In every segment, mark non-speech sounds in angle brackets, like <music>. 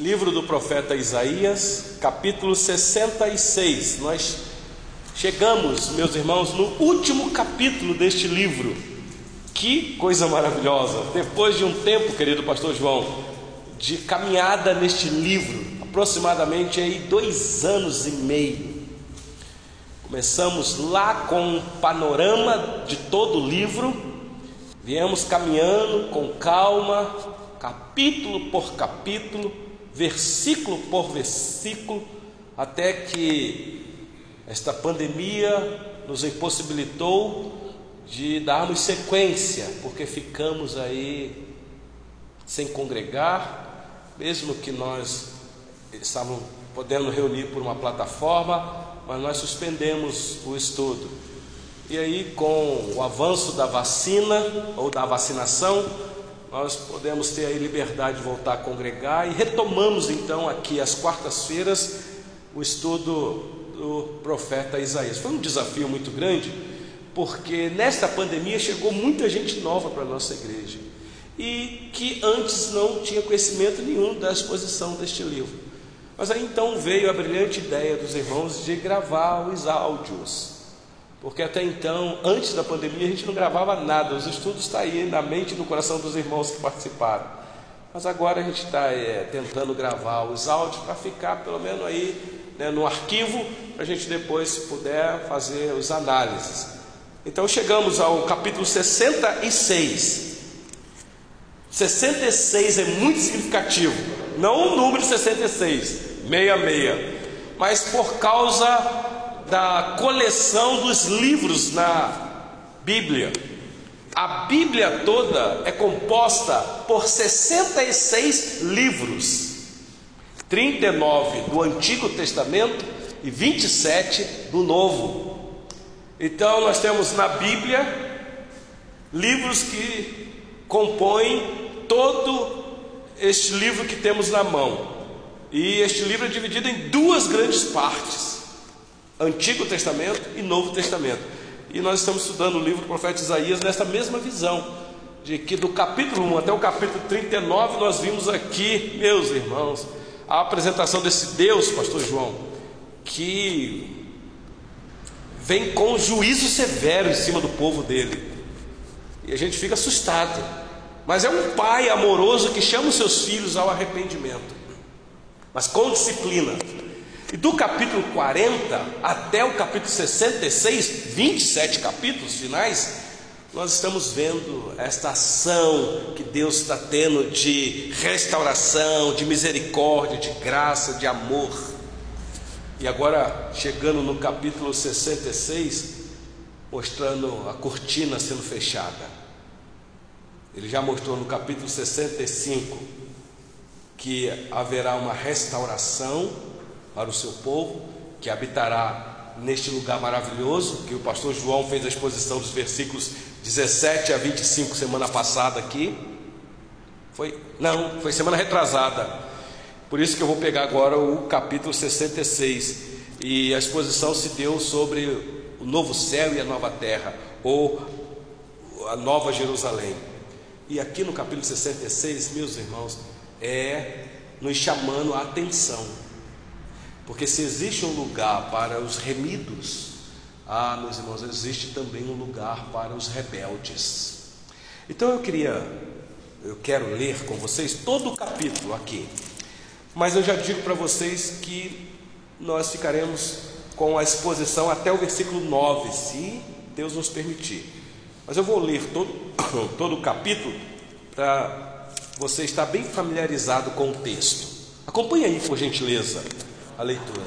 livro do profeta Isaías, capítulo 66. Nós chegamos, meus irmãos, no último capítulo deste livro. Que coisa maravilhosa! Depois de um tempo, querido pastor João, de caminhada neste livro, aproximadamente aí dois anos e meio. Começamos lá com um panorama de todo o livro, viemos caminhando com calma, capítulo por capítulo, versículo por versículo, até que esta pandemia nos impossibilitou de darmos sequência, porque ficamos aí sem congregar, mesmo que nós estávamos podendo reunir por uma plataforma, mas nós suspendemos o estudo. E aí, com o avanço da vacina ou da vacinação, nós podemos ter aí liberdade de voltar a congregar e retomamos então aqui às quartas-feiras o estudo do profeta Isaías. Foi um desafio muito grande, porque nesta pandemia chegou muita gente nova para a nossa igreja e que antes não tinha conhecimento nenhum da exposição deste livro. Mas aí então veio a brilhante ideia dos irmãos de gravar os áudios. Porque até então, antes da pandemia, a gente não gravava nada, os estudos estão tá aí na mente e no coração dos irmãos que participaram. Mas agora a gente está é, tentando gravar os áudios para ficar pelo menos aí né, no arquivo, para a gente depois, se puder, fazer as análises. Então chegamos ao capítulo 66. 66 é muito significativo, não o número 66, 66, mas por causa da coleção dos livros na Bíblia. A Bíblia toda é composta por 66 livros, 39 do Antigo Testamento e 27 do Novo. Então nós temos na Bíblia livros que compõem todo este livro que temos na mão. E este livro é dividido em duas grandes partes. Antigo Testamento e Novo Testamento. E nós estamos estudando o livro do profeta Isaías nessa mesma visão, de que do capítulo 1 até o capítulo 39 nós vimos aqui, meus irmãos, a apresentação desse Deus, pastor João, que vem com juízo severo em cima do povo dele. E a gente fica assustado. Mas é um pai amoroso que chama os seus filhos ao arrependimento, mas com disciplina. E do capítulo 40 até o capítulo 66, 27 capítulos finais, nós estamos vendo esta ação que Deus está tendo de restauração, de misericórdia, de graça, de amor. E agora, chegando no capítulo 66, mostrando a cortina sendo fechada. Ele já mostrou no capítulo 65 que haverá uma restauração para o seu povo, que habitará neste lugar maravilhoso, que o pastor João fez a exposição dos versículos 17 a 25 semana passada aqui. Foi? Não, foi semana retrasada. Por isso que eu vou pegar agora o capítulo 66. E a exposição se deu sobre o novo céu e a nova terra, ou a nova Jerusalém. E aqui no capítulo 66, meus irmãos, é nos chamando a atenção porque se existe um lugar para os remidos, ah, meus irmãos, existe também um lugar para os rebeldes. Então eu queria, eu quero ler com vocês todo o capítulo aqui, mas eu já digo para vocês que nós ficaremos com a exposição até o versículo 9, se Deus nos permitir. Mas eu vou ler todo, <coughs> todo o capítulo para você estar bem familiarizado com o texto. Acompanhe aí, por gentileza a leitura.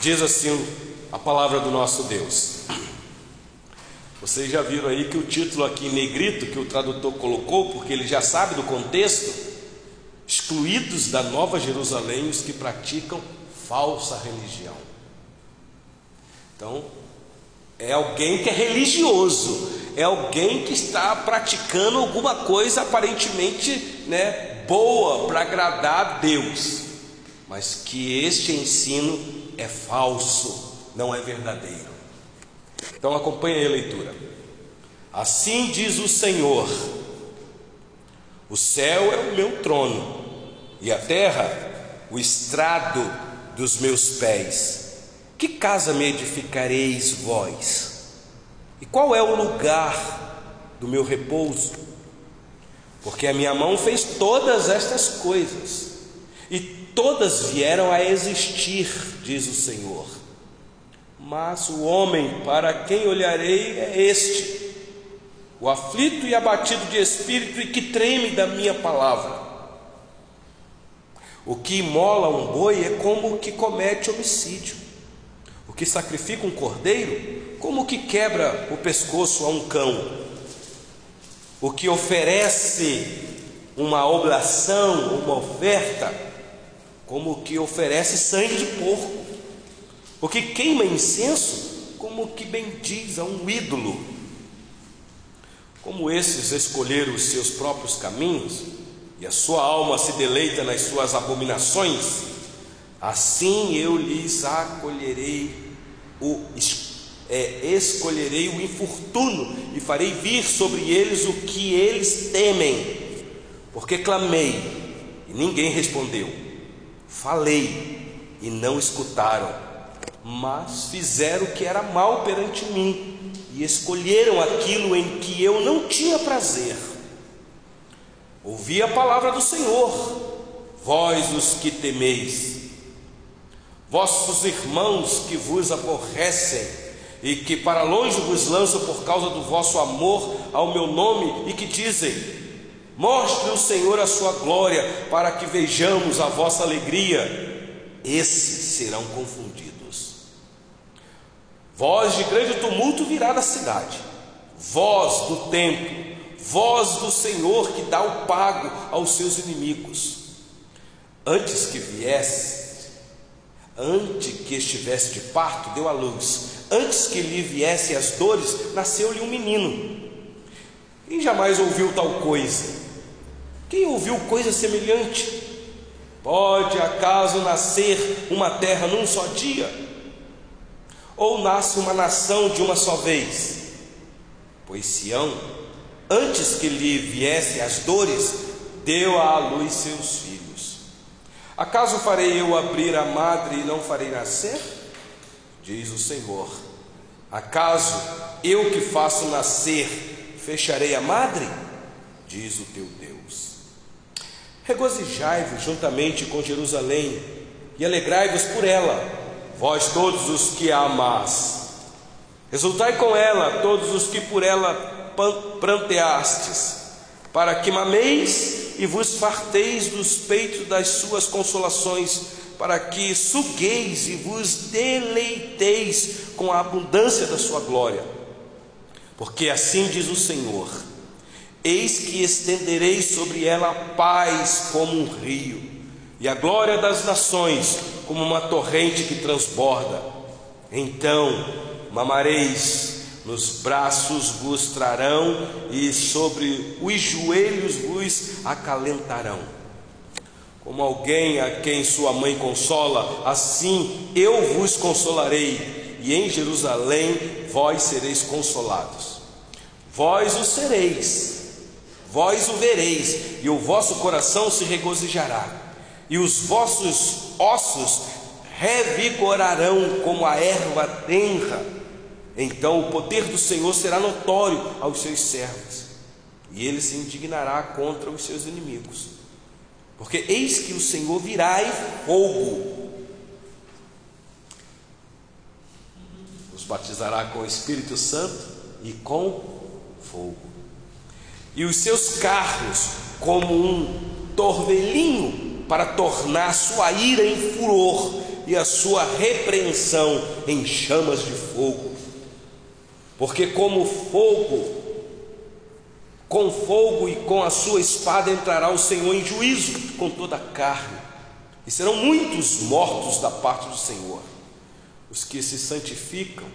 Diz assim a palavra do nosso Deus. Vocês já viram aí que o título aqui em negrito que o tradutor colocou, porque ele já sabe do contexto, excluídos da Nova Jerusalém os que praticam falsa religião. Então, é alguém que é religioso, é alguém que está praticando alguma coisa aparentemente, né, boa para agradar a Deus, mas que este ensino é falso, não é verdadeiro. Então acompanhe a leitura. Assim diz o Senhor: O céu é o meu trono, e a terra o estrado dos meus pés. Que casa me edificareis vós? E qual é o lugar do meu repouso? Porque a minha mão fez todas estas coisas, e todas vieram a existir, diz o Senhor. Mas o homem para quem olharei é este, o aflito e abatido de espírito e que treme da minha palavra. O que imola um boi é como o que comete homicídio. O que sacrifica um cordeiro, como o que quebra o pescoço a um cão. O que oferece uma oblação, uma oferta, como o que oferece sangue de porco. O que queima incenso, como o que bendiz a um ídolo. Como esses escolheram os seus próprios caminhos, e a sua alma se deleita nas suas abominações, assim eu lhes acolherei o é, escolherei o infortuno e farei vir sobre eles o que eles temem, porque clamei e ninguém respondeu, falei e não escutaram, mas fizeram o que era mal perante mim e escolheram aquilo em que eu não tinha prazer. Ouvi a palavra do Senhor, vós os que temeis, vossos irmãos que vos aborrecem e que para longe vos lançam por causa do vosso amor ao meu nome e que dizem: Mostre o Senhor a sua glória, para que vejamos a vossa alegria. Esses serão confundidos. Voz de grande tumulto virá da cidade, voz do templo voz do Senhor que dá o pago aos seus inimigos. Antes que viesse, antes que estivesse de parto, deu à luz. Antes que lhe viessem as dores, nasceu-lhe um menino. Quem jamais ouviu tal coisa? Quem ouviu coisa semelhante? Pode acaso nascer uma terra num só dia? Ou nasce uma nação de uma só vez? Pois Sião antes que lhe viessem as dores, deu à luz seus filhos. Acaso farei eu abrir a madre e não farei nascer? Diz o Senhor. Acaso eu que faço nascer, fecharei a madre? Diz o teu Deus. Regozijai-vos juntamente com Jerusalém e alegrai-vos por ela, vós todos os que a amás. Exultai com ela, todos os que por ela pranteastes, para que mameis e vos farteis dos peitos das suas consolações, para que sugueis e vos deleiteis com a abundância da sua glória. Porque assim diz o Senhor: Eis que estenderei sobre ela paz como um rio, e a glória das nações como uma torrente que transborda. Então mamareis nos braços vos trarão e sobre os joelhos vos acalentarão. Como alguém a quem sua mãe consola, assim eu vos consolarei, e em Jerusalém vós sereis consolados. Vós o sereis, vós o vereis, e o vosso coração se regozijará, e os vossos ossos revigorarão como a erva tenra então o poder do Senhor será notório aos seus servos, e ele se indignará contra os seus inimigos. Porque eis que o Senhor virá em fogo, os batizará com o Espírito Santo e com fogo, e os seus carros como um torvelinho para tornar sua ira em furor e a sua repreensão em chamas de fogo. Porque como fogo, com fogo e com a sua espada entrará o Senhor em juízo com toda a carne, e serão muitos mortos da parte do Senhor, os que se santificam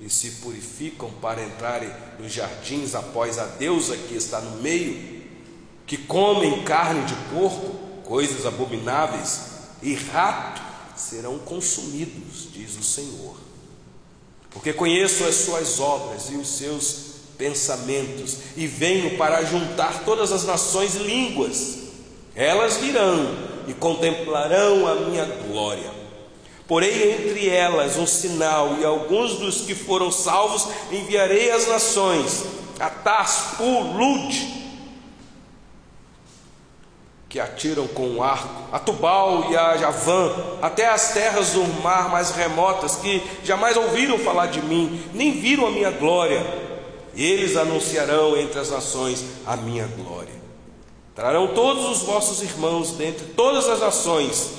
e se purificam para entrarem nos jardins após a deusa que está no meio, que comem carne de porco, coisas abomináveis, e rato serão consumidos, diz o Senhor. Porque conheço as suas obras e os seus pensamentos, e venho para juntar todas as nações e línguas. Elas virão e contemplarão a minha glória. Porém, entre elas um sinal, e alguns dos que foram salvos enviarei às nações, a Taspu, Lud, que atiram com o arco, a Tubal e a Javã, até as terras do mar mais remotas, que jamais ouviram falar de mim, nem viram a minha glória. Eles anunciarão entre as nações a minha glória. Trarão todos os vossos irmãos dentre todas as nações,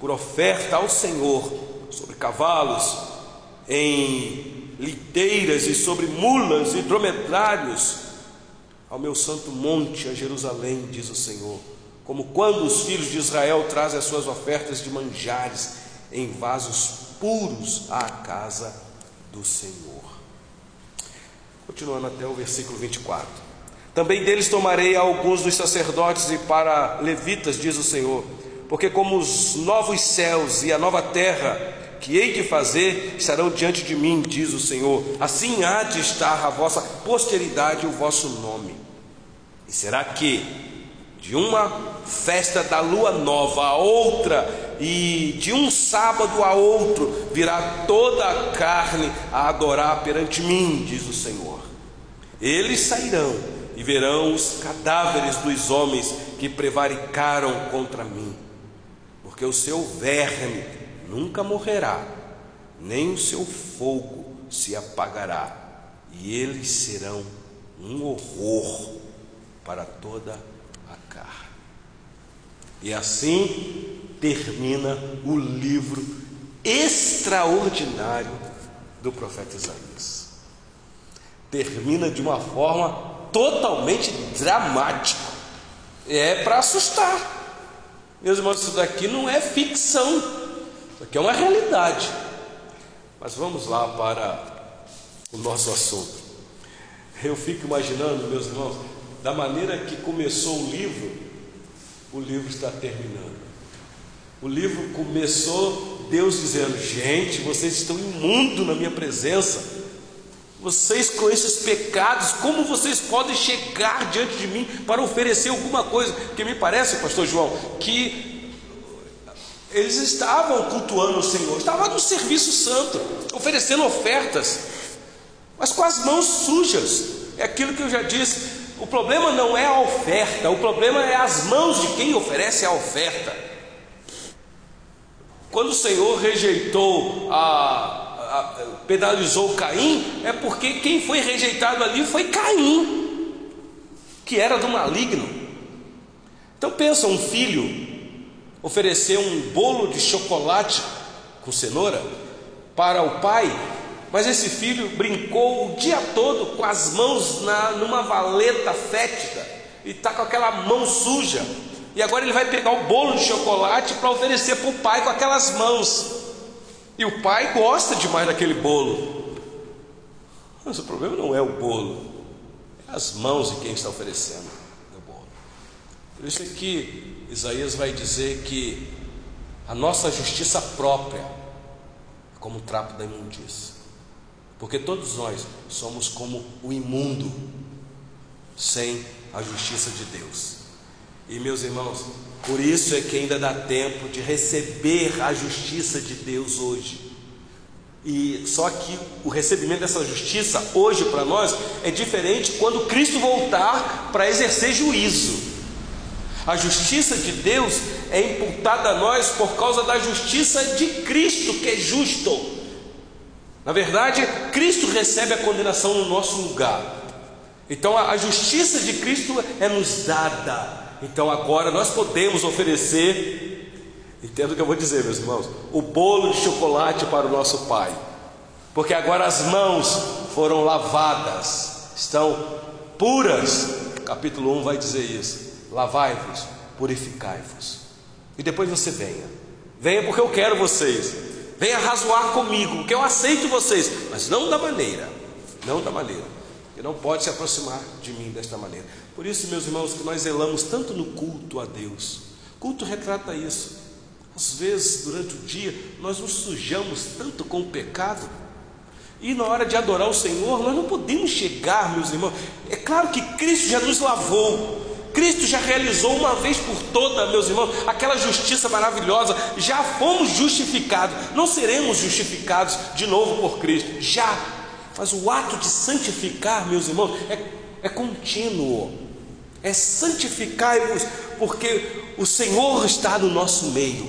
por oferta ao Senhor, sobre cavalos, em liteiras e sobre mulas e dromedários, ao meu santo monte, a Jerusalém, diz o Senhor como quando os filhos de Israel trazem as suas ofertas de manjares em vasos puros à casa do Senhor. Continuando até o versículo 24. Também deles tomarei alguns dos sacerdotes e para levitas, diz o Senhor, porque como os novos céus e a nova terra que hei de fazer estarão diante de mim, diz o Senhor, assim há de estar a vossa posteridade e o vosso nome. E será que de uma festa da lua nova a outra, e de um sábado a outro, virá toda a carne a adorar perante mim, diz o Senhor. Eles sairão e verão os cadáveres dos homens que prevaricaram contra mim, porque o seu verme nunca morrerá, nem o seu fogo se apagará, e eles serão um horror para toda a e assim termina o livro extraordinário do profeta Isaías. Termina de uma forma totalmente dramática. É para assustar. Meus irmãos, isso daqui não é ficção. Isso aqui é uma realidade. Mas vamos lá para o nosso assunto. Eu fico imaginando, meus irmãos, da maneira que começou o livro, o livro está terminando. O livro começou Deus dizendo: Gente, vocês estão imundo na minha presença. Vocês com esses pecados, como vocês podem chegar diante de mim para oferecer alguma coisa? Porque me parece, Pastor João, que eles estavam cultuando o Senhor, estavam no serviço santo, oferecendo ofertas, mas com as mãos sujas. É aquilo que eu já disse. O problema não é a oferta, o problema é as mãos de quem oferece a oferta. Quando o Senhor rejeitou a, a, penalizou Caim, é porque quem foi rejeitado ali foi Caim, que era do maligno. Então pensa um filho oferecer um bolo de chocolate com cenoura para o pai mas esse filho brincou o dia todo com as mãos na, numa valeta fétida e está com aquela mão suja. E agora ele vai pegar o bolo de chocolate para oferecer para o pai com aquelas mãos. E o pai gosta demais daquele bolo. Mas o problema não é o bolo, é as mãos de quem está oferecendo o bolo. Por isso é que Isaías vai dizer que a nossa justiça própria é como o trapo da imundícia. Porque todos nós somos como o imundo sem a justiça de Deus. E meus irmãos, por isso é que ainda dá tempo de receber a justiça de Deus hoje. E só que o recebimento dessa justiça hoje para nós é diferente quando Cristo voltar para exercer juízo. A justiça de Deus é imputada a nós por causa da justiça de Cristo, que é justo. Na verdade, Cristo recebe a condenação no nosso lugar. Então a justiça de Cristo é nos dada. Então agora nós podemos oferecer, entendo o que eu vou dizer, meus irmãos, o bolo de chocolate para o nosso Pai. Porque agora as mãos foram lavadas, estão puras. Capítulo 1 vai dizer isso. Lavai-vos, purificai-vos. E depois você venha. Venha porque eu quero vocês venha razoar comigo, que eu aceito vocês, mas não da maneira, não da maneira, que não pode se aproximar de mim desta maneira. Por isso, meus irmãos, que nós zelamos tanto no culto a Deus. Culto retrata isso. Às vezes, durante o dia, nós nos sujamos tanto com o pecado E na hora de adorar o Senhor, nós não podemos chegar, meus irmãos. É claro que Cristo já nos lavou. Cristo já realizou uma vez por todas, meus irmãos, aquela justiça maravilhosa. Já fomos justificados. Não seremos justificados de novo por Cristo. Já. Mas o ato de santificar, meus irmãos, é, é contínuo. É santificar-vos, porque o Senhor está no nosso meio.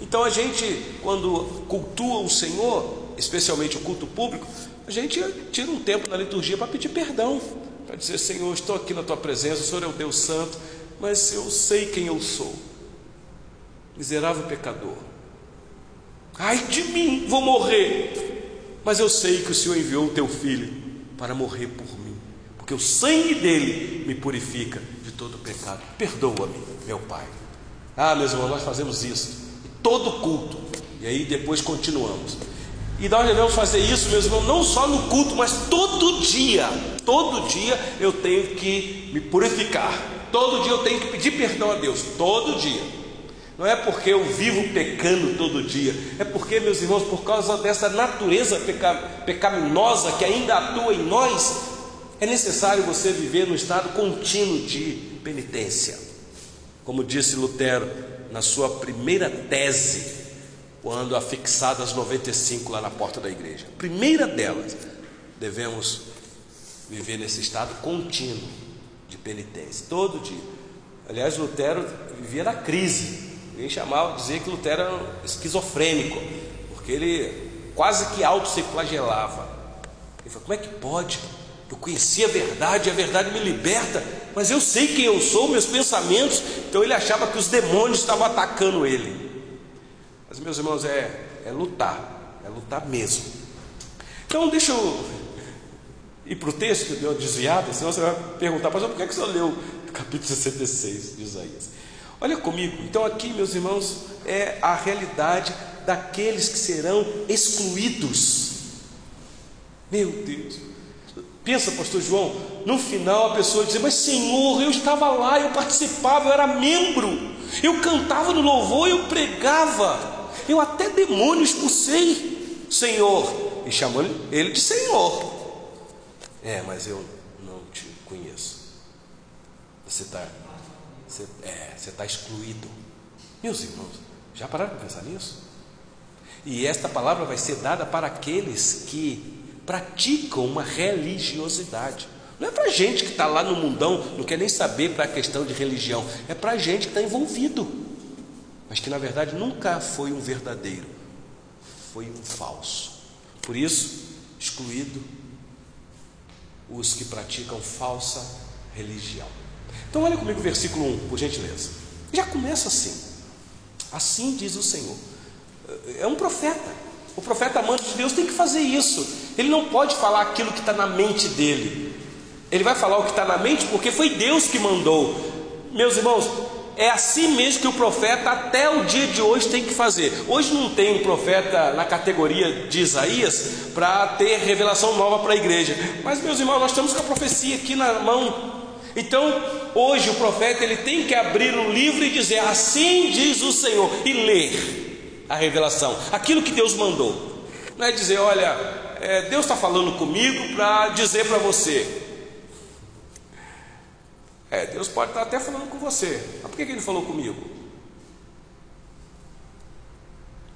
Então a gente, quando cultua o Senhor, especialmente o culto público, a gente tira um tempo na liturgia para pedir perdão, para dizer: Senhor, estou aqui na tua presença, o Senhor é o Deus Santo, mas eu sei quem eu sou, miserável pecador. Ai de mim, vou morrer, mas eu sei que o Senhor enviou o teu filho para morrer por mim, porque o sangue dele me purifica de todo pecado. Perdoa-me, meu Pai. Ah, meus irmãos, nós fazemos isso, todo culto, e aí depois continuamos. E nós devemos fazer isso, meus irmãos, não só no culto, mas todo dia. Todo dia eu tenho que me purificar. Todo dia eu tenho que pedir perdão a Deus. Todo dia. Não é porque eu vivo pecando todo dia, é porque, meus irmãos, por causa dessa natureza peca, pecaminosa que ainda atua em nós, é necessário você viver no estado contínuo de penitência. Como disse Lutero na sua primeira tese quando afixadas 95 lá na porta da igreja. primeira delas, devemos viver nesse estado contínuo de penitência, todo dia. Aliás, Lutero vivia na crise. Ninguém chamava, dizia que Lutero era esquizofrênico, porque ele quase que auto se flagelava. Ele falou: como é que pode? Eu conheci a verdade, a verdade me liberta, mas eu sei quem eu sou, meus pensamentos. Então ele achava que os demônios estavam atacando ele. Mas, meus irmãos, é, é lutar, é lutar mesmo. Então, deixa eu ir para o texto que deu desviado, senão você vai perguntar, pastor, por que, é que você leu o capítulo 66 de Isaías? Olha comigo, então aqui, meus irmãos, é a realidade daqueles que serão excluídos. Meu Deus, pensa, pastor João, no final a pessoa diz, mas Senhor, eu estava lá, eu participava, eu era membro, eu cantava no louvor, eu pregava. Eu até demônio expulsei, Senhor. E chamou ele de Senhor. É, mas eu não te conheço. Você está você, é, você tá excluído. Meus irmãos, já pararam para pensar nisso? E esta palavra vai ser dada para aqueles que praticam uma religiosidade. Não é para gente que está lá no mundão, não quer nem saber para a questão de religião. É para gente que está envolvido mas que na verdade nunca foi um verdadeiro, foi um falso. Por isso, excluído os que praticam falsa religião. Então, olha comigo o versículo 1, por gentileza. Já começa assim. Assim diz o Senhor. É um profeta. O profeta amante de Deus tem que fazer isso. Ele não pode falar aquilo que está na mente dele. Ele vai falar o que está na mente porque foi Deus que mandou. Meus irmãos, é assim mesmo que o profeta até o dia de hoje tem que fazer. Hoje não tem um profeta na categoria de Isaías para ter revelação nova para a igreja. Mas meus irmãos, nós estamos com a profecia aqui na mão. Então, hoje o profeta ele tem que abrir o livro e dizer: Assim diz o Senhor, e ler a revelação, aquilo que Deus mandou. Não é dizer, olha, é, Deus está falando comigo para dizer para você, é, Deus pode estar até falando com você. Mas por que ele falou comigo?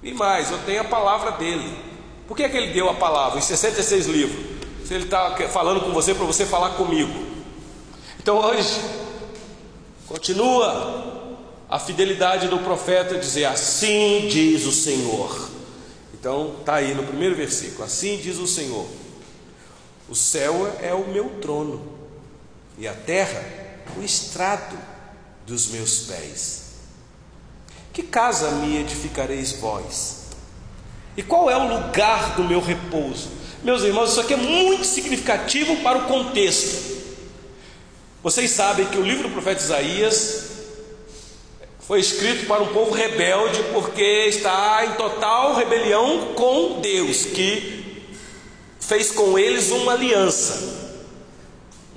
E mais, eu tenho a palavra dele. Por que, é que ele deu a palavra em 66 livros? Se ele está falando com você para você falar comigo. Então hoje, continua a fidelidade do profeta dizer: Assim diz o Senhor. Então está aí no primeiro versículo: Assim diz o Senhor: O céu é o meu trono, e a terra o estrado dos meus pés. Que casa me edificareis vós? E qual é o lugar do meu repouso? Meus irmãos, isso aqui é muito significativo para o contexto. Vocês sabem que o livro do profeta Isaías foi escrito para um povo rebelde, porque está em total rebelião com Deus, que fez com eles uma aliança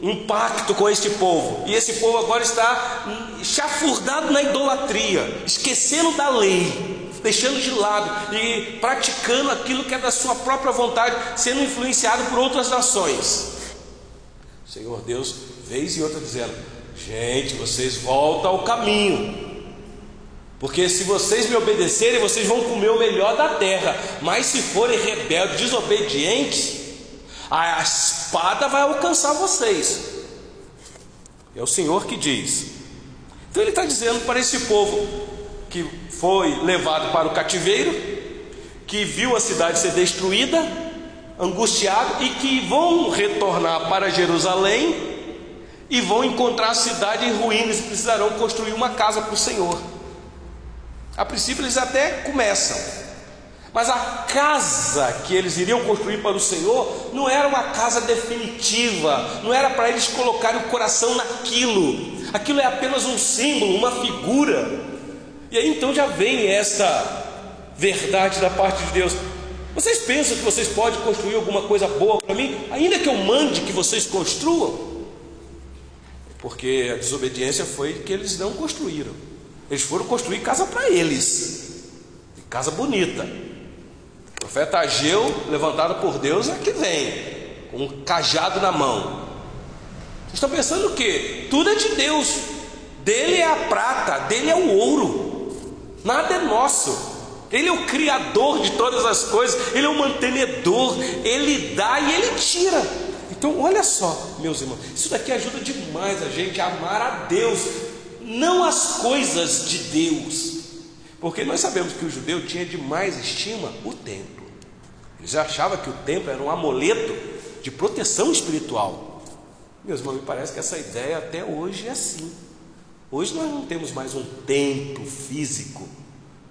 um pacto com este povo, e esse povo agora está chafurdado na idolatria, esquecendo da lei. deixando de lado e praticando aquilo que é da sua própria vontade, sendo influenciado por outras nações. Senhor Deus, vez e outra dizendo: gente, vocês voltam ao caminho. Porque se vocês me obedecerem, vocês vão comer o melhor da terra. Mas se forem rebeldes, desobedientes, a espada vai alcançar vocês. É o Senhor que diz. Então ele está dizendo para esse povo que foi levado para o cativeiro, que viu a cidade ser destruída, angustiado e que vão retornar para Jerusalém e vão encontrar a cidade em ruínas e precisarão construir uma casa para o Senhor. A princípio eles até começam, mas a casa que eles iriam construir para o Senhor não era uma casa definitiva, não era para eles colocarem o coração naquilo, aquilo é apenas um símbolo, uma figura. E aí então já vem essa verdade da parte de Deus. Vocês pensam que vocês podem construir alguma coisa boa para mim, ainda que eu mande que vocês construam? Porque a desobediência foi que eles não construíram. Eles foram construir casa para eles, casa bonita. Profeta Ageu, levantado por Deus, é que vem, com um cajado na mão. Vocês estão pensando o quê? Tudo é de Deus, dele é a prata, dele é o ouro, nada é nosso. Ele é o criador de todas as coisas, ele é o mantenedor, ele dá e ele tira. Então, olha só, meus irmãos, isso daqui ajuda demais a gente a amar a Deus, não as coisas de Deus, porque nós sabemos que o judeu tinha de mais estima o templo. Eles achavam que o templo era um amuleto de proteção espiritual. Meus irmãos, me parece que essa ideia até hoje é assim. Hoje nós não temos mais um templo físico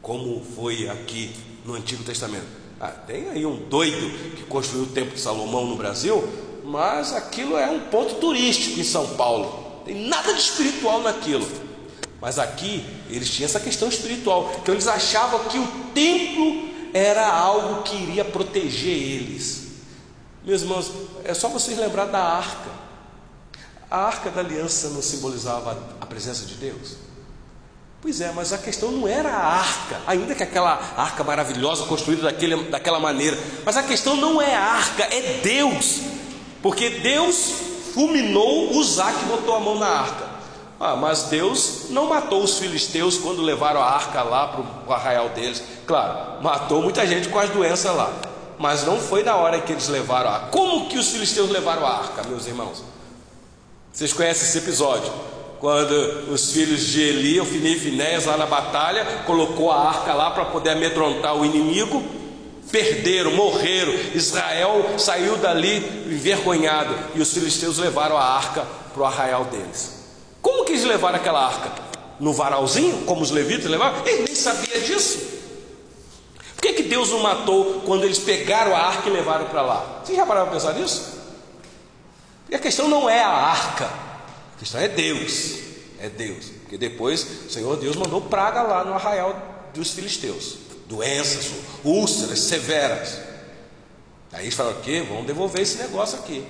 como foi aqui no Antigo Testamento. Ah, tem aí um doido que construiu o Templo de Salomão no Brasil, mas aquilo é um ponto turístico em São Paulo. Tem nada de espiritual naquilo. Mas aqui eles tinham essa questão espiritual. Então eles achavam que o templo era algo que iria proteger eles. Meus irmãos, é só vocês lembrar da arca. A arca da aliança não simbolizava a presença de Deus? Pois é, mas a questão não era a arca, ainda que aquela arca maravilhosa construída daquele, daquela maneira, mas a questão não é a arca, é Deus, porque Deus fulminou Uzá que botou a mão na arca. Ah, mas Deus não matou os filisteus quando levaram a arca lá para o arraial deles. Claro, matou muita gente com as doenças lá, mas não foi na hora que eles levaram a arca. Como que os filisteus levaram a arca, meus irmãos? Vocês conhecem esse episódio? Quando os filhos de Eli, Ofni e Finéias, lá na batalha, colocou a arca lá para poder amedrontar o inimigo, perderam, morreram. Israel saiu dali envergonhado e os filisteus levaram a arca para o arraial deles. Como eles levaram aquela arca? No varalzinho, como os levitas levaram? Eles nem sabiam disso. Por que, que Deus não matou quando eles pegaram a arca e levaram para lá? Vocês já pararam para pensar nisso? E a questão não é a arca, a questão é Deus. É Deus. Porque depois o Senhor Deus mandou praga lá no arraial dos filisteus. Doenças, úlceras severas. Aí eles falaram: o quê? Vamos devolver esse negócio aqui.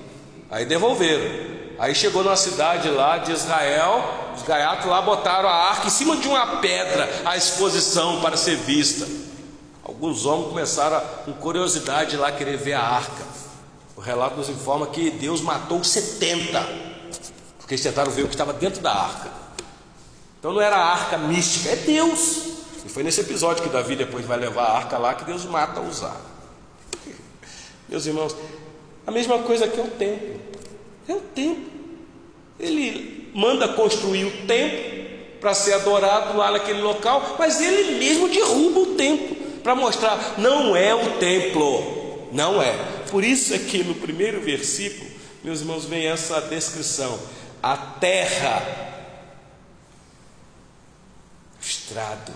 Aí devolveram. Aí chegou numa cidade lá de Israel, os gaiatos lá botaram a arca em cima de uma pedra à exposição para ser vista. Alguns homens começaram com curiosidade lá querer ver a arca. O relato nos informa que Deus matou 70, porque eles tentaram ver o que estava dentro da arca. Então não era a arca mística, é Deus. E foi nesse episódio que Davi depois vai levar a arca lá que Deus mata Usar. Meus irmãos, a mesma coisa que é o templo. É o templo. Ele manda construir o templo para ser adorado lá naquele local, mas ele mesmo derruba o templo para mostrar não é o templo, não é. Por isso é que no primeiro versículo, meus irmãos, vem essa descrição: a terra estrado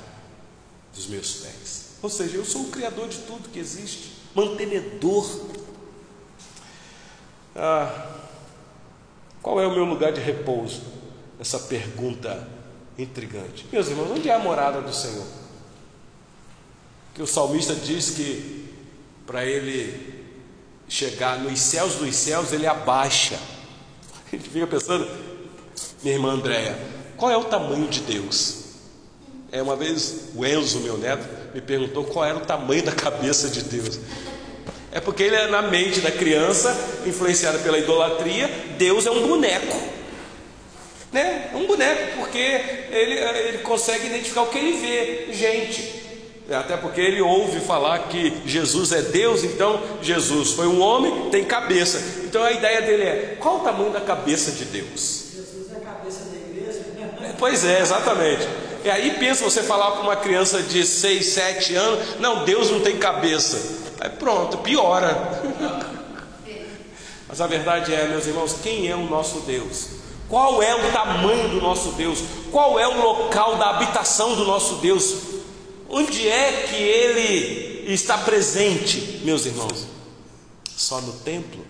dos meus pés. Ou seja, eu sou o criador de tudo que existe, mantenedor. Ah, qual é o meu lugar de repouso? Essa pergunta intrigante. Meus irmãos, onde é a morada do Senhor? Que o salmista diz que para ele chegar nos céus dos céus, ele abaixa. A gente fica pensando, minha irmã Andréia, qual é o tamanho de Deus? É uma vez o Enzo, meu neto, me perguntou qual era o tamanho da cabeça de Deus. É porque ele é na mente da criança, influenciada pela idolatria, Deus é um boneco. Né? É um boneco, porque ele, ele consegue identificar o que ele vê, gente. Até porque ele ouve falar que Jesus é Deus, então Jesus foi um homem, tem cabeça. Então a ideia dele é: qual o tamanho da cabeça de Deus? Jesus é a cabeça da igreja. Pois é, exatamente. E aí pensa você falar para uma criança de 6, 7 anos, não, Deus não tem cabeça. Aí pronto, piora. <laughs> Mas a verdade é, meus irmãos, quem é o nosso Deus? Qual é o tamanho do nosso Deus? Qual é o local da habitação do nosso Deus? Onde é que ele está presente, meus irmãos? Só no templo?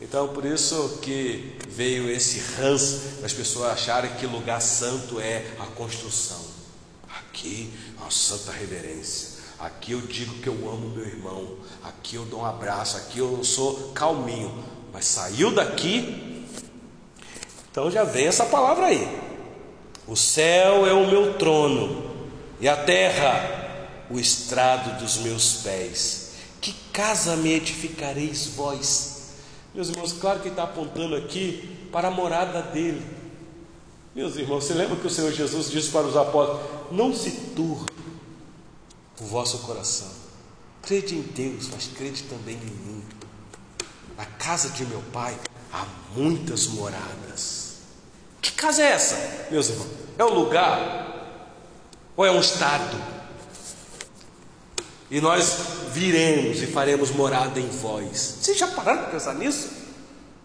Então, por isso que veio esse ranço, as pessoas acharem que lugar santo é a construção. Aqui, uma santa reverência. Aqui eu digo que eu amo meu irmão. Aqui eu dou um abraço. Aqui eu sou calminho. Mas saiu daqui, então já vem essa palavra aí. O céu é o meu trono, e a terra o estrado dos meus pés. Que casa me edificareis vós? Meus irmãos, claro que está apontando aqui para a morada dele. Meus irmãos, você lembra que o Senhor Jesus disse para os apóstolos: Não se turbe o vosso coração. Crede em Deus, mas crede também em mim. Na casa de meu pai há muitas moradas. Que casa é essa, meus irmãos? É um lugar ou é um estado? E nós viremos e faremos morada em vós. Vocês já pararam para pensar nisso?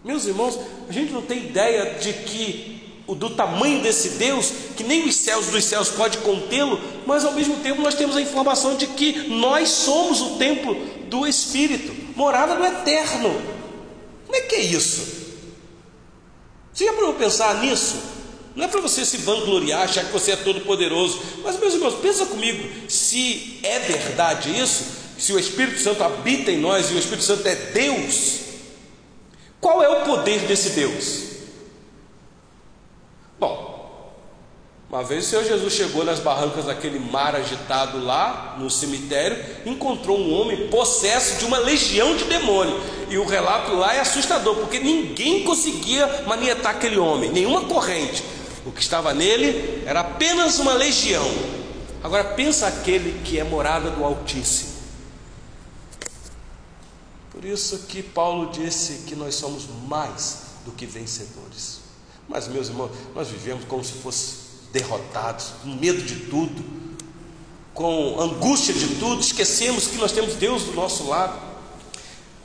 Meus irmãos, a gente não tem ideia de que do tamanho desse Deus, que nem os céus dos céus pode contê-lo, mas ao mesmo tempo nós temos a informação de que nós somos o templo do Espírito, morada do Eterno. Como é que é isso? Você já parou pensar nisso? Não é para você se vangloriar, achar que você é todo poderoso, mas meus irmãos, pensa comigo, se é verdade isso, se o Espírito Santo habita em nós e o Espírito Santo é Deus, qual é o poder desse Deus? Bom, uma vez o Senhor Jesus chegou nas barrancas daquele mar agitado lá no cemitério, encontrou um homem possesso de uma legião de demônio. E o relato lá é assustador, porque ninguém conseguia manietar aquele homem, nenhuma corrente. O que estava nele era apenas uma legião. Agora pensa aquele que é morada do Altíssimo. Por isso que Paulo disse que nós somos mais do que vencedores. Mas, meus irmãos, nós vivemos como se fosse derrotados, com medo de tudo, com angústia de tudo, esquecemos que nós temos Deus do nosso lado.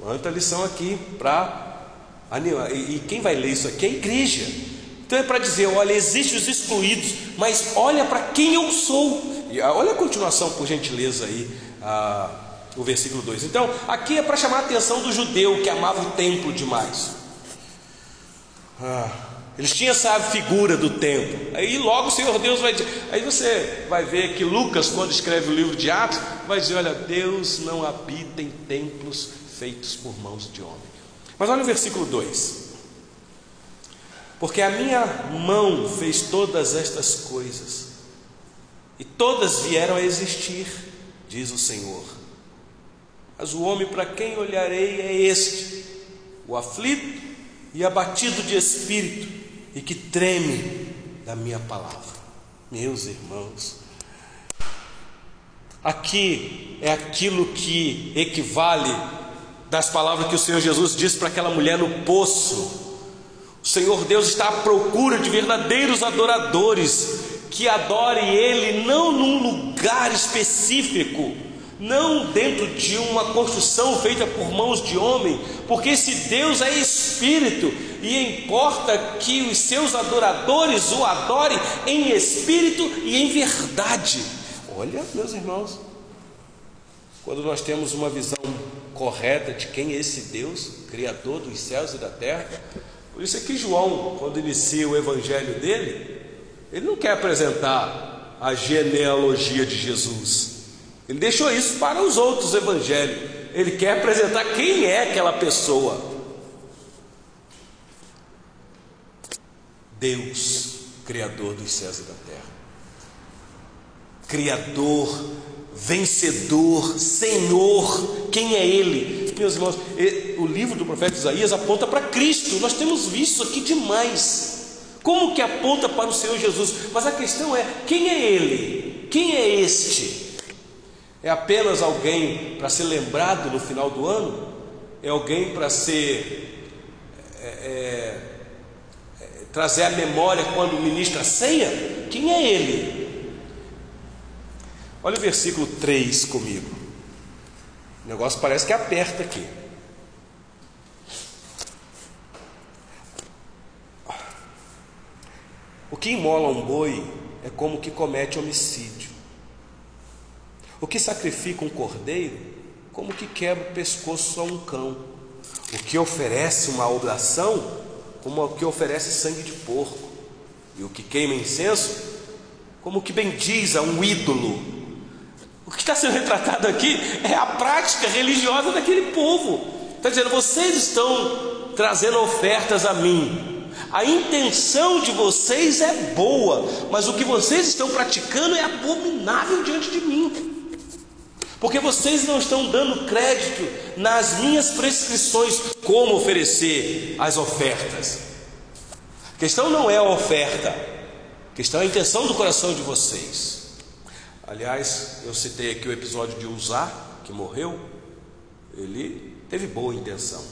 Quanta lição aqui para animar. E, e quem vai ler isso aqui é a igreja. Então é para dizer: olha, existem os excluídos, mas olha para quem eu sou. E ah, olha a continuação, por gentileza, aí, o versículo 2. Então, aqui é para chamar a atenção do judeu que amava o templo demais. Ah, eles tinham essa figura do templo. Aí logo o Senhor Deus vai dizer. Aí você vai ver que Lucas, quando escreve o livro de Atos, vai dizer: olha, Deus não habita em templos feitos por mãos de homem. Mas olha o versículo 2. Porque a minha mão fez todas estas coisas, e todas vieram a existir, diz o Senhor. Mas o homem para quem olharei é este, o aflito e abatido de espírito, e que treme da minha palavra. Meus irmãos, aqui é aquilo que equivale das palavras que o Senhor Jesus disse para aquela mulher no poço. O Senhor Deus está à procura de verdadeiros adoradores que adorem Ele não num lugar específico, não dentro de uma construção feita por mãos de homem, porque esse Deus é espírito e importa que os seus adoradores o adorem em espírito e em verdade. Olha, meus irmãos, quando nós temos uma visão correta de quem é esse Deus, Criador dos céus e da terra, por isso é que João, quando inicia o evangelho dele, ele não quer apresentar a genealogia de Jesus. Ele deixou isso para os outros evangelhos. Ele quer apresentar quem é aquela pessoa. Deus, Criador dos céus e da terra. Criador, vencedor, Senhor. Quem é Ele? Meus irmãos, o livro do profeta Isaías aponta para Cristo. Nós temos visto aqui demais. Como que aponta para o Senhor Jesus? Mas a questão é: quem é Ele? Quem é este? É apenas alguém para ser lembrado no final do ano? É alguém para ser é, é, é, trazer a memória quando ministra a ceia? Quem é ele? Olha o versículo 3 comigo. O negócio parece que aperta aqui. O que imola um boi é como que comete homicídio. O que sacrifica um cordeiro, como que quebra o pescoço a um cão. O que oferece uma oblação, como o que oferece sangue de porco. E o que queima incenso, como o que bendiz a um ídolo. O que está sendo retratado aqui é a prática religiosa daquele povo. Está dizendo, vocês estão trazendo ofertas a mim, a intenção de vocês é boa, mas o que vocês estão praticando é abominável diante de mim porque vocês não estão dando crédito nas minhas prescrições como oferecer as ofertas. A questão não é a oferta, a questão é a intenção do coração de vocês. Aliás, eu citei aqui o episódio de Uzá, que morreu, ele teve boa intenção.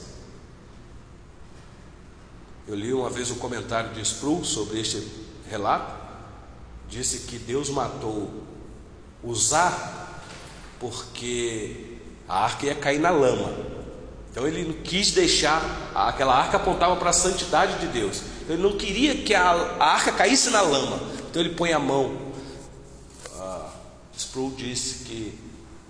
Eu li uma vez um comentário de Sproul sobre este relato, disse que Deus matou Uzá porque a arca ia cair na lama. Então ele não quis deixar, aquela arca apontava para a santidade de Deus. Então ele não queria que a, a arca caísse na lama. Então ele põe a mão. Ah, Sproul disse que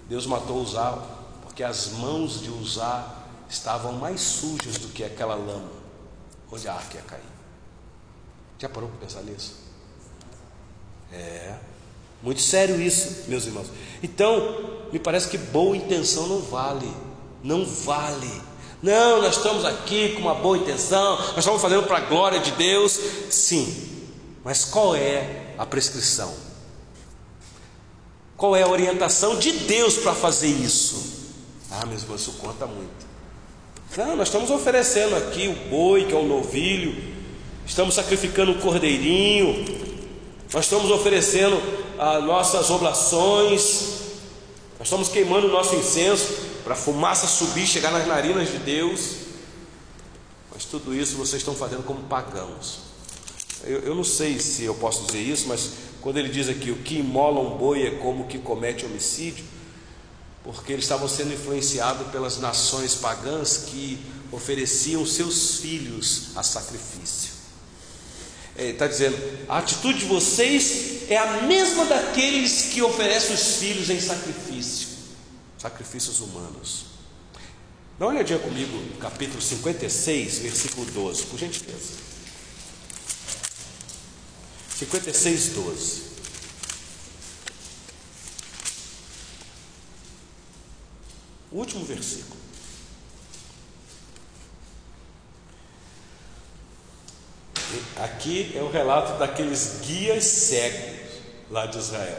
Deus matou Uzá porque as mãos de Uzá estavam mais sujas do que aquela lama onde a arca ia cair. Já parou para pensar nisso? É. Muito sério isso, meus irmãos. Então, me parece que boa intenção não vale. Não vale. Não, nós estamos aqui com uma boa intenção, nós estamos fazendo para a glória de Deus. Sim, mas qual é a prescrição? Qual é a orientação de Deus para fazer isso? Ah, meus irmãos, isso conta muito. Não, nós estamos oferecendo aqui o boi, que é o novilho, estamos sacrificando o cordeirinho, nós estamos oferecendo as nossas oblações, nós estamos queimando o nosso incenso para a fumaça subir, chegar nas narinas de Deus. Mas tudo isso vocês estão fazendo como pagãos. Eu, eu não sei se eu posso dizer isso, mas quando ele diz aqui o que imola um boi é como que comete homicídio, porque eles estavam sendo influenciados pelas nações pagãs que ofereciam seus filhos a sacrifício está é, dizendo: a atitude de vocês é a mesma daqueles que oferecem os filhos em sacrifício, sacrifícios humanos. Dá uma olhadinha comigo capítulo 56, versículo 12, por gentileza. 56, 12. O último versículo. Aqui é o relato daqueles guias cegos lá de Israel.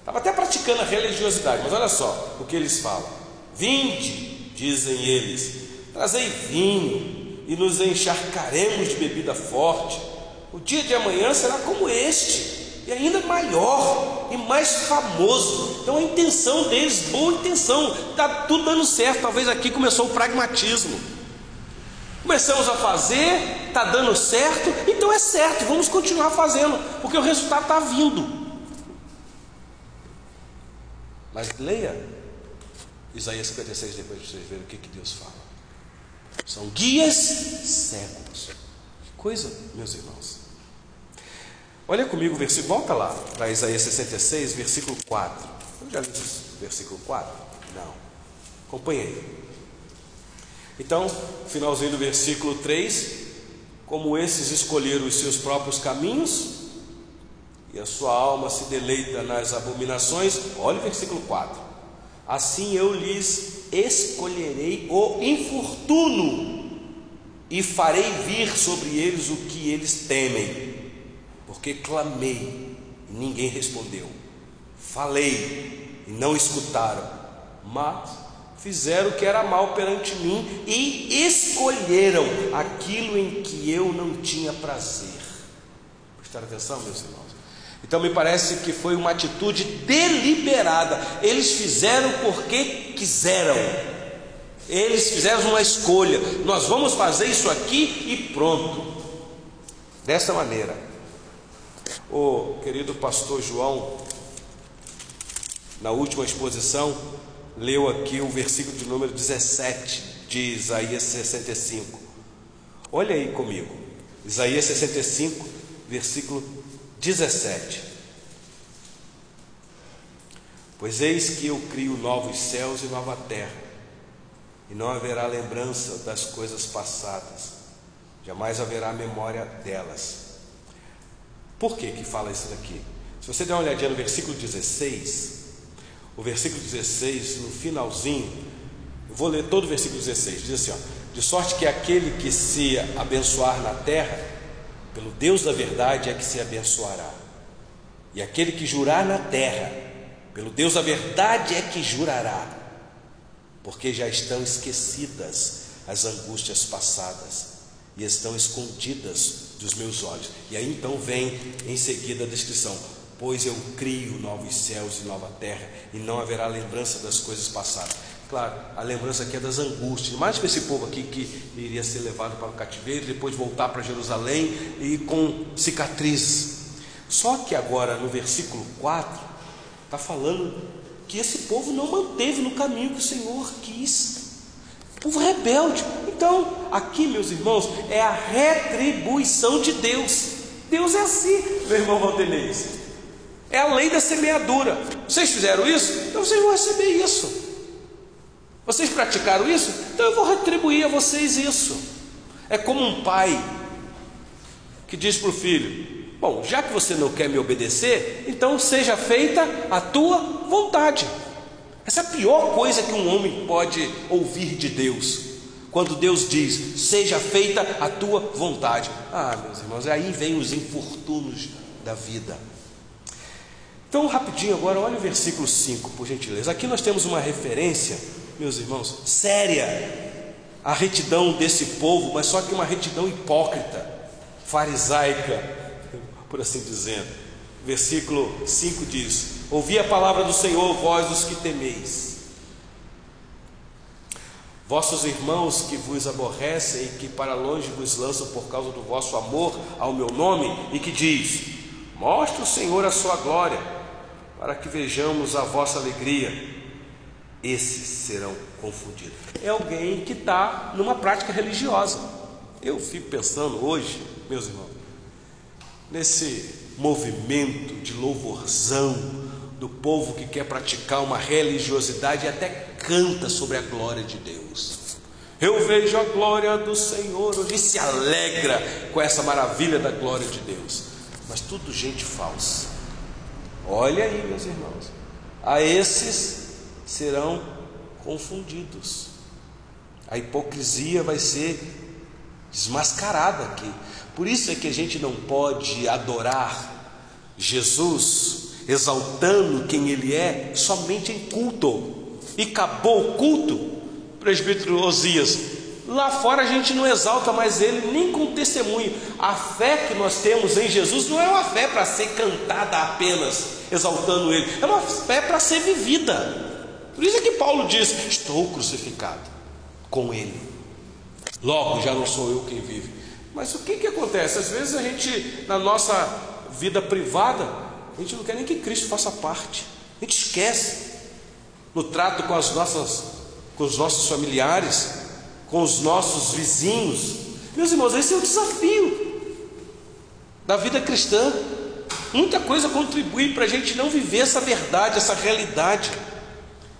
Estava até praticando a religiosidade, mas olha só o que eles falam: Vinde, dizem eles, trazei vinho e nos encharcaremos de bebida forte. O dia de amanhã será como este, e ainda maior e mais famoso. Então a intenção deles, boa intenção, está tudo dando certo. Talvez aqui começou o pragmatismo. Começamos a fazer, está dando certo, então é certo, vamos continuar fazendo, porque o resultado está vindo. Mas leia Isaías 56 depois de vocês verem o que, que Deus fala. São guias cegos. Que coisa, meus irmãos. Olha comigo o versículo, volta lá para Isaías 66, versículo 4. Eu já li o versículo 4? Não. Acompanhei. Então, finalzinho do versículo 3: Como esses escolheram os seus próprios caminhos, e a sua alma se deleita nas abominações, olha o versículo 4: Assim eu lhes escolherei o infortuno, e farei vir sobre eles o que eles temem, porque clamei e ninguém respondeu, Falei e não escutaram, mas fizeram o que era mal perante mim e escolheram aquilo em que eu não tinha prazer. Prestaram atenção, meus irmãos? Então me parece que foi uma atitude deliberada. Eles fizeram porque quiseram. Eles fizeram uma escolha. Nós vamos fazer isso aqui e pronto. Desta maneira. O querido pastor João, na última exposição, leu aqui o versículo de número 17 de Isaías 65. Olha aí comigo. Isaías 65, versículo 17. Pois eis que eu crio novos céus e nova terra, e não haverá lembrança das coisas passadas, jamais haverá memória delas. Por que que fala isso daqui? Se você der uma olhadinha no versículo 16, o versículo 16, no finalzinho, eu vou ler todo o versículo 16, diz assim: ó, de sorte que aquele que se abençoar na terra, pelo Deus da verdade é que se abençoará, e aquele que jurar na terra, pelo Deus da verdade é que jurará, porque já estão esquecidas as angústias passadas e estão escondidas dos meus olhos. E aí então vem em seguida a descrição: Pois eu crio novos céus e nova terra, e não haverá lembrança das coisas passadas. Claro, a lembrança aqui é das angústias, mais para esse povo aqui que iria ser levado para o cativeiro, depois voltar para Jerusalém e com cicatrizes. Só que agora no versículo 4, está falando que esse povo não manteve no caminho que o Senhor quis. Povo rebelde. Então, aqui, meus irmãos, é a retribuição de Deus. Deus é assim, meu irmão Valdenez. É a lei da semeadura. Vocês fizeram isso? Então vocês vão receber isso. Vocês praticaram isso? Então eu vou retribuir a vocês isso. É como um pai que diz para o filho: Bom, já que você não quer me obedecer, então seja feita a tua vontade. Essa é a pior coisa que um homem pode ouvir de Deus. Quando Deus diz: Seja feita a tua vontade. Ah, meus irmãos, aí vem os infortúnios da vida. Então, rapidinho agora, olha o versículo 5, por gentileza. Aqui nós temos uma referência meus irmãos, séria a retidão desse povo, mas só que uma retidão hipócrita, farisaica, por assim dizendo. Versículo 5 diz: Ouvi a palavra do Senhor, vós dos que temeis. Vossos irmãos que vos aborrecem e que para longe vos lançam por causa do vosso amor ao meu nome, e que diz: Mostre o Senhor a sua glória, para que vejamos a vossa alegria esses serão confundidos. É alguém que está numa prática religiosa. Eu fico pensando hoje, meus irmãos, nesse movimento de louvorzão do povo que quer praticar uma religiosidade e até canta sobre a glória de Deus. Eu vejo a glória do Senhor, hoje se alegra com essa maravilha da glória de Deus, mas tudo gente falsa. Olha aí, meus irmãos, a esses serão confundidos. A hipocrisia vai ser desmascarada aqui. Por isso é que a gente não pode adorar Jesus exaltando quem ele é somente em culto. E acabou o culto, presbítero Osias. Lá fora a gente não exalta mais ele nem com testemunho. A fé que nós temos em Jesus não é uma fé para ser cantada apenas, exaltando ele, é uma fé para ser vivida. Por isso é que Paulo diz: Estou crucificado com Ele. Logo já não sou eu quem vive. Mas o que, que acontece? Às vezes a gente, na nossa vida privada, a gente não quer nem que Cristo faça parte. A gente esquece. No trato com, as nossas, com os nossos familiares, com os nossos vizinhos. Meus irmãos, esse é o desafio da vida cristã. Muita coisa contribui para a gente não viver essa verdade, essa realidade.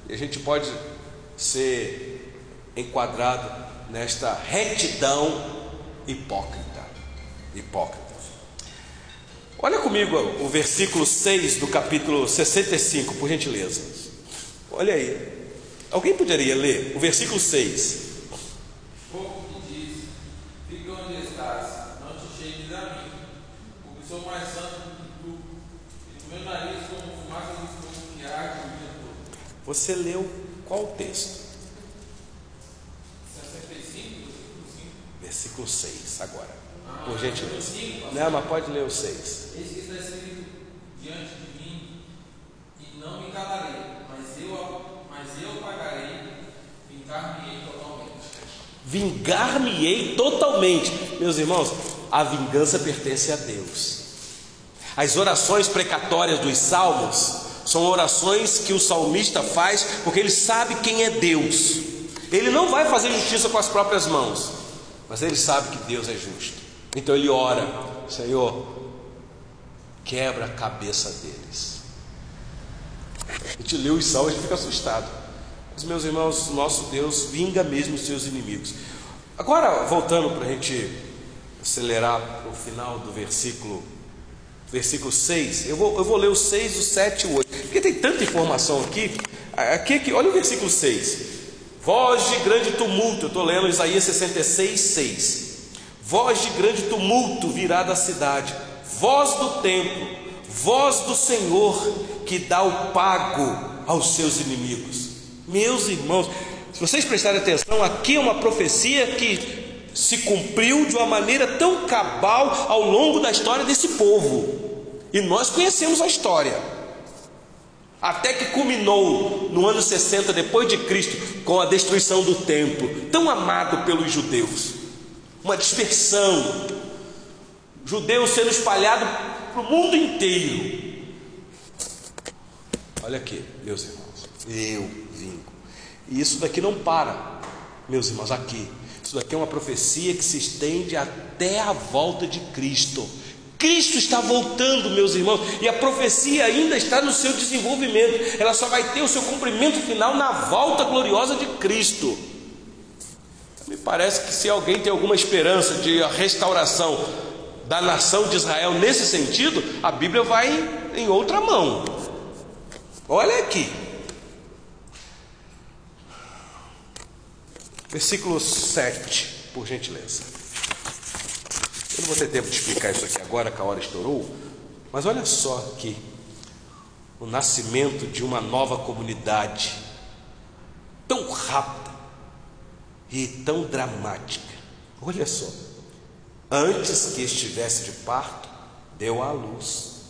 E a gente pode ser enquadrado nesta retidão hipócrita. Hipócrita. Olha comigo o versículo 6 do capítulo 65, por gentileza. Olha aí. Alguém poderia ler o versículo 6? sou mais santo do que tu, e do meu nariz como fumaça de Você leu qual texto? 65, Versículo 6, agora. Por gentileza. Não, mas pode ler o 6. Eis que está escrito diante de mim, e não me calarei, mas eu, mas eu pagarei, vingar-me-ei totalmente. Vingar-me-ei totalmente. Meus irmãos, a vingança pertence a Deus. As orações precatórias dos salmos são orações que o salmista faz porque ele sabe quem é Deus. Ele não vai fazer justiça com as próprias mãos, mas ele sabe que Deus é justo. Então ele ora: Senhor, quebra a cabeça deles. A gente lê os salmos e fica assustado. Mas, meus irmãos, nosso Deus vinga mesmo os seus inimigos. Agora, voltando para a gente acelerar o final do versículo, versículo 6, eu vou, eu vou ler o 6, o 7 e o 8, porque tem tanta informação aqui. Aqui, aqui olha o versículo 6. Voz de grande tumulto, eu estou lendo Isaías 66, 6. Voz de grande tumulto virá da cidade, voz do templo, voz do Senhor que dá o pago aos seus inimigos. Meus irmãos, se vocês prestarem atenção, aqui é uma profecia que se cumpriu de uma maneira tão cabal ao longo da história desse povo. E nós conhecemos a história. Até que culminou no ano 60 depois de Cristo com a destruição do templo, tão amado pelos judeus. Uma dispersão. Judeus sendo espalhados para o mundo inteiro. Olha aqui, meus irmãos. Eu vingo. E isso daqui não para, meus irmãos, aqui. Isso daqui é uma profecia que se estende até a volta de Cristo. Cristo está voltando, meus irmãos, e a profecia ainda está no seu desenvolvimento. Ela só vai ter o seu cumprimento final na volta gloriosa de Cristo. Me parece que se alguém tem alguma esperança de restauração da nação de Israel nesse sentido, a Bíblia vai em outra mão. Olha aqui. Versículo 7, por gentileza. Eu não vou ter tempo de explicar isso aqui agora, que a hora estourou, mas olha só aqui o nascimento de uma nova comunidade, tão rápida e tão dramática. Olha só, antes que estivesse de parto, deu à luz,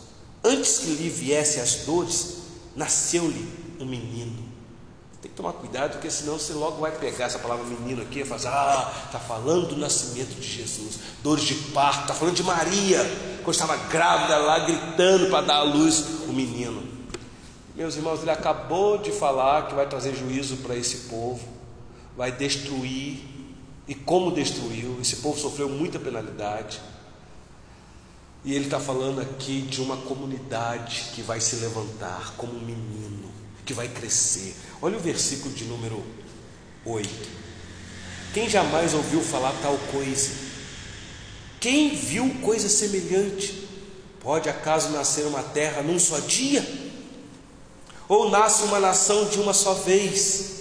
antes que lhe viesse as dores, nasceu-lhe um menino. Tem que tomar cuidado, porque senão você logo vai pegar essa palavra menino aqui e falar, ah, está falando do nascimento de Jesus, dores de parto, está falando de Maria, quando estava grávida lá, gritando para dar à luz o menino. Meus irmãos, ele acabou de falar que vai trazer juízo para esse povo, vai destruir, e como destruiu, esse povo sofreu muita penalidade. E ele está falando aqui de uma comunidade que vai se levantar como um menino, que vai crescer. Olha o versículo de número 8. Quem jamais ouviu falar tal coisa? Quem viu coisa semelhante? Pode acaso nascer uma terra num só dia? Ou nasce uma nação de uma só vez?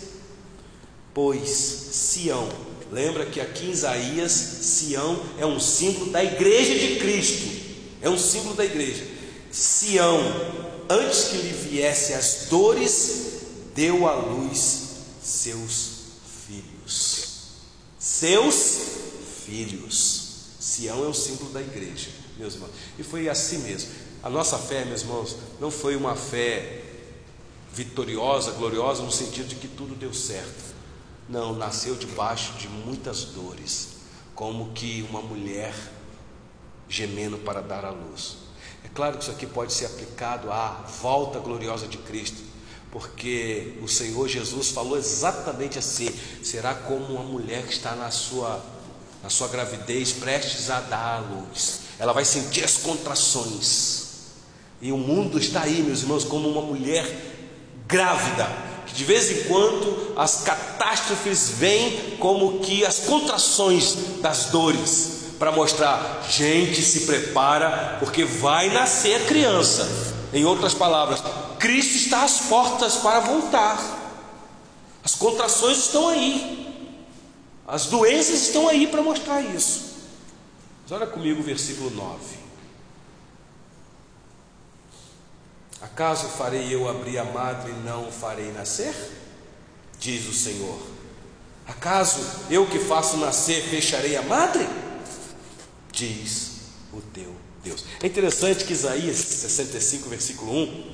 Pois Sião, lembra que aqui em Isaías, Sião é um símbolo da igreja de Cristo, é um símbolo da igreja. Sião, antes que lhe viesse as dores, deu à luz seus filhos. Seus filhos. Sião é o símbolo da igreja, meus irmãos. E foi assim mesmo. A nossa fé, meus irmãos, não foi uma fé vitoriosa, gloriosa, no sentido de que tudo deu certo. Não, nasceu debaixo de muitas dores, como que uma mulher gemendo para dar à luz. É claro que isso aqui pode ser aplicado à volta gloriosa de Cristo, porque o Senhor Jesus falou exatamente assim: será como uma mulher que está na sua, na sua gravidez, prestes a dar à luz. Ela vai sentir as contrações. E o mundo está aí, meus irmãos, como uma mulher grávida, que de vez em quando as catástrofes vêm como que as contrações das dores, para mostrar, gente, se prepara, porque vai nascer a criança. Em outras palavras, Cristo está às portas para voltar. As contrações estão aí. As doenças estão aí para mostrar isso. Mas olha comigo o versículo 9. Acaso farei eu abrir a madre e não farei nascer? Diz o Senhor. Acaso eu que faço nascer fecharei a madre? Diz o teu Deus. É interessante que Isaías 65, versículo 1,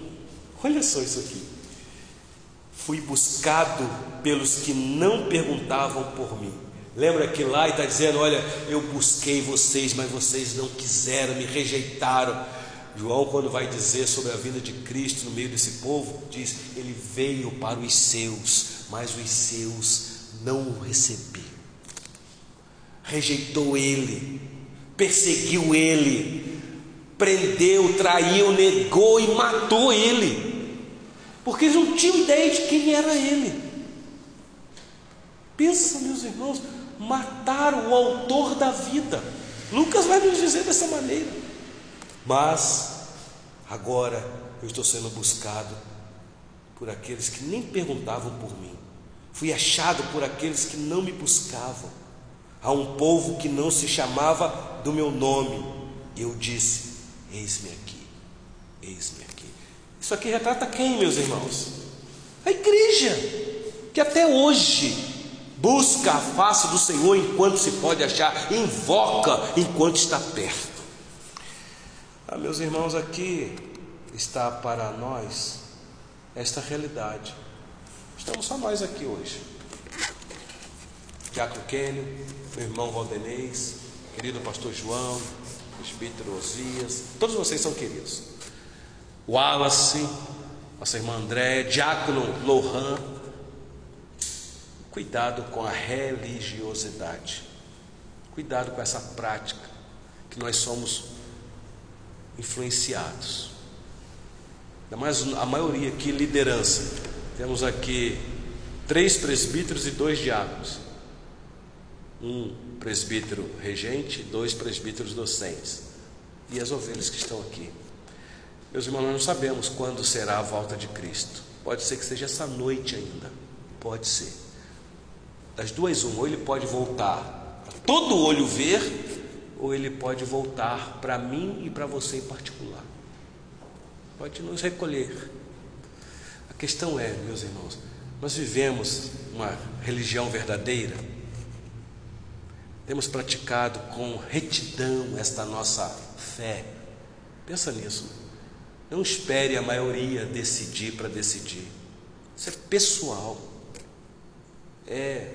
olha só isso aqui. Fui buscado pelos que não perguntavam por mim. Lembra que lá está dizendo: Olha, eu busquei vocês, mas vocês não quiseram, me rejeitaram. João, quando vai dizer sobre a vinda de Cristo no meio desse povo, diz: Ele veio para os seus, mas os seus não o receberam. Rejeitou ele, perseguiu ele, prendeu, traiu, negou e matou ele, porque eles não tinham ideia de quem era ele. Pensa, meus irmãos, mataram o autor da vida. Lucas vai nos dizer dessa maneira. Mas agora eu estou sendo buscado por aqueles que nem perguntavam por mim. Fui achado por aqueles que não me buscavam. A um povo que não se chamava do meu nome. Eu disse: Eis-me aqui, eis-me aqui. Isso aqui retrata quem, meus irmãos? A igreja, que até hoje busca a face do Senhor enquanto se pode achar, invoca enquanto está perto. Ah, meus irmãos, aqui está para nós esta realidade. Estamos só nós aqui hoje. Diácono Kênio, meu irmão Valdenês, querido pastor João, presbítero Osias, todos vocês são queridos. Wallace, nossa irmã André, Diácono Lohan, Cuidado com a religiosidade. Cuidado com essa prática que nós somos influenciados. Ainda mais a maioria aqui liderança. Temos aqui três presbíteros e dois diáconos. Um presbítero regente, dois presbíteros docentes. E as ovelhas que estão aqui. Meus irmãos, nós não sabemos quando será a volta de Cristo. Pode ser que seja essa noite ainda. Pode ser. Das duas, uma, ou ele pode voltar para todo olho ver, ou ele pode voltar para mim e para você em particular. Pode nos recolher. A questão é, meus irmãos, nós vivemos uma religião verdadeira, temos praticado com retidão esta nossa fé. Pensa nisso. Não espere a maioria decidir para decidir. Isso é pessoal. É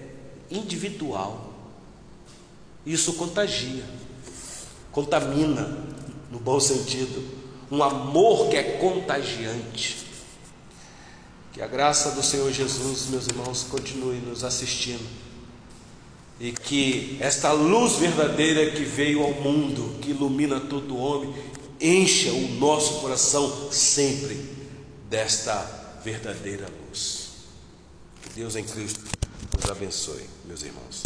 individual. Isso contagia, contamina, no bom sentido, um amor que é contagiante. Que a graça do Senhor Jesus, meus irmãos, continue nos assistindo. E que esta luz verdadeira que veio ao mundo, que ilumina todo homem, encha o nosso coração sempre desta verdadeira luz. Que Deus em Cristo nos abençoe, meus irmãos.